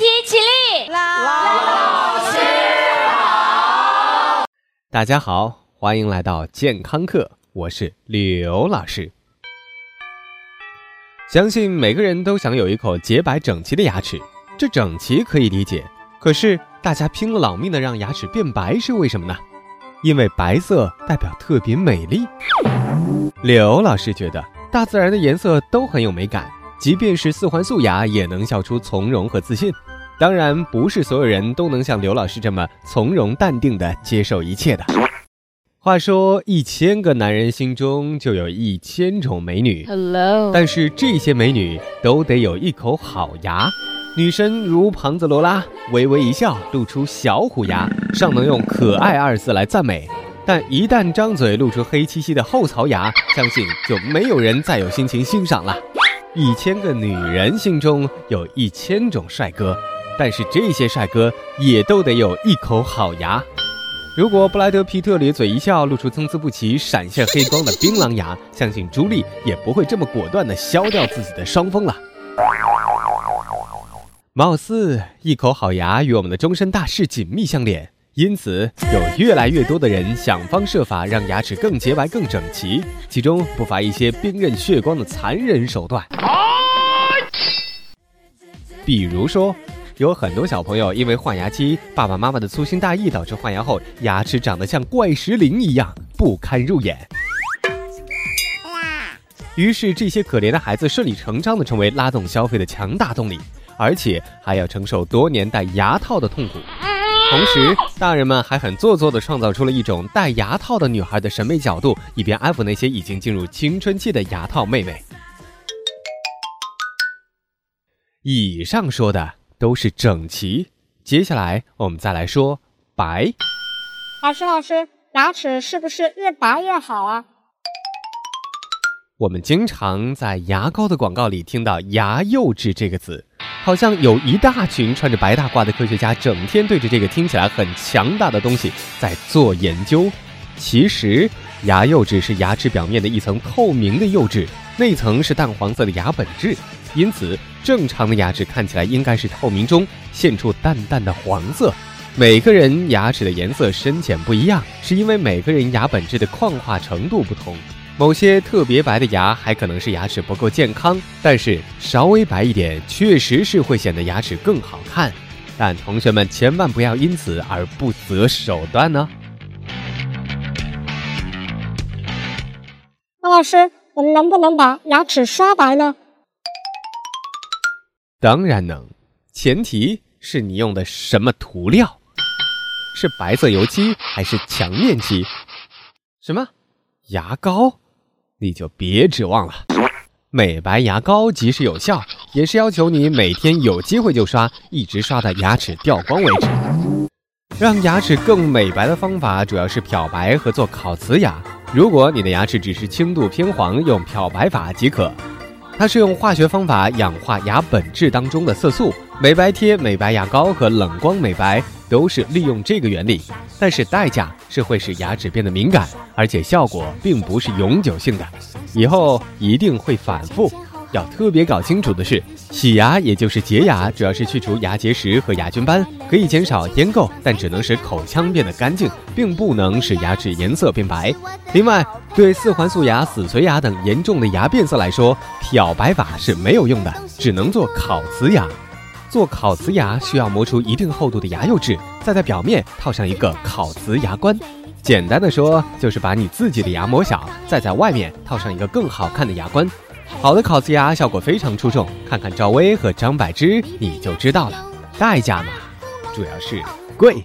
体起立。老师好，大家好，欢迎来到健康课，我是刘老师。相信每个人都想有一口洁白整齐的牙齿，这整齐可以理解。可是大家拼了老命的让牙齿变白是为什么呢？因为白色代表特别美丽。刘老师觉得大自然的颜色都很有美感，即便是四环素牙也能笑出从容和自信。当然，不是所有人都能像刘老师这么从容淡定地接受一切的。话说，一千个男人心中就有一千种美女。Hello，但是这些美女都得有一口好牙。女神如庞子罗拉，微微一笑，露出小虎牙，尚能用可爱二字来赞美。但一旦张嘴露出黑漆漆的后槽牙，相信就没有人再有心情欣赏了。一千个女人心中有一千种帅哥，但是这些帅哥也都得有一口好牙。如果布莱德皮特咧嘴一笑，露出参差不齐、闪现黑光的槟榔牙，相信朱莉也不会这么果断地削掉自己的双峰了。貌似一口好牙与我们的终身大事紧密相连，因此有越来越多的人想方设法让牙齿更洁白、更整齐，其中不乏一些冰刃血光的残忍手段。比如说。有很多小朋友因为换牙期，爸爸妈妈的粗心大意导致换牙后牙齿长得像怪石林一样不堪入眼。于是这些可怜的孩子顺理成章的成为拉动消费的强大动力，而且还要承受多年戴牙套的痛苦。同时，大人们还很做作的创造出了一种戴牙套的女孩的审美角度，以便安抚那些已经进入青春期的牙套妹妹。以上说的。都是整齐。接下来我们再来说白。老师，老师，牙齿是不是越白越好啊？我们经常在牙膏的广告里听到“牙釉质”这个词，好像有一大群穿着白大褂的科学家整天对着这个听起来很强大的东西在做研究。其实，牙釉质是牙齿表面的一层透明的釉质，内层是淡黄色的牙本质。因此，正常的牙齿看起来应该是透明中现出淡淡的黄色。每个人牙齿的颜色深浅不一样，是因为每个人牙本质的矿化程度不同。某些特别白的牙还可能是牙齿不够健康，但是稍微白一点确实是会显得牙齿更好看。但同学们千万不要因此而不择手段呢。那老师，我们能不能把牙齿刷白呢？当然能，前提是你用的什么涂料，是白色油漆还是墙面漆？什么牙膏？你就别指望了。美白牙膏即使有效，也是要求你每天有机会就刷，一直刷到牙齿掉光为止。让牙齿更美白的方法主要是漂白和做烤瓷牙。如果你的牙齿只是轻度偏黄，用漂白法即可。它是用化学方法氧化牙本质当中的色素，美白贴、美白牙膏和冷光美白都是利用这个原理，但是代价是会使牙齿变得敏感，而且效果并不是永久性的，以后一定会反复。要特别搞清楚的是，洗牙也就是洁牙，主要是去除牙结石和牙菌斑，可以减少烟垢，但只能使口腔变得干净，并不能使牙齿颜色变白。另外，对四环素牙、死髓牙等严重的牙变色来说，漂白法是没有用的，只能做烤瓷牙。做烤瓷牙需要磨出一定厚度的牙釉质，再在表面套上一个烤瓷牙冠。简单的说，就是把你自己的牙磨小，再在外面套上一个更好看的牙冠。好的烤瓷牙效果非常出众，看看赵薇和张柏芝你就知道了。代价嘛，主要是贵。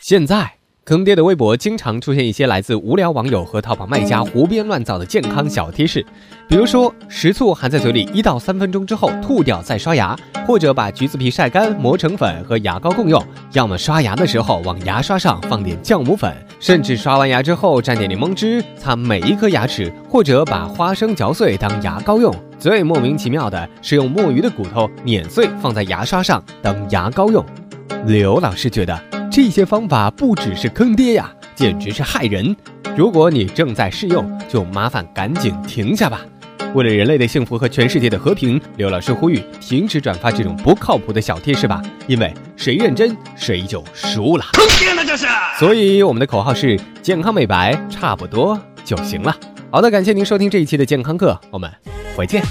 现在。坑爹的微博经常出现一些来自无聊网友和淘宝卖家胡编乱造的健康小贴士，比如说食醋含在嘴里一到三分钟之后吐掉再刷牙，或者把橘子皮晒干磨成粉和牙膏共用，要么刷牙的时候往牙刷上放点酵母粉，甚至刷完牙之后蘸点柠檬汁擦每一颗牙齿，或者把花生嚼碎当牙膏用。最莫名其妙的是用墨鱼的骨头碾碎放在牙刷上当牙膏用。刘老师觉得。这些方法不只是坑爹呀，简直是害人！如果你正在试用，就麻烦赶紧停下吧。为了人类的幸福和全世界的和平，刘老师呼吁停止转发这种不靠谱的小贴士吧，因为谁认真谁就输了。坑爹呢这是！所以我们的口号是健康美白，差不多就行了。好的，感谢您收听这一期的健康课，我们回见。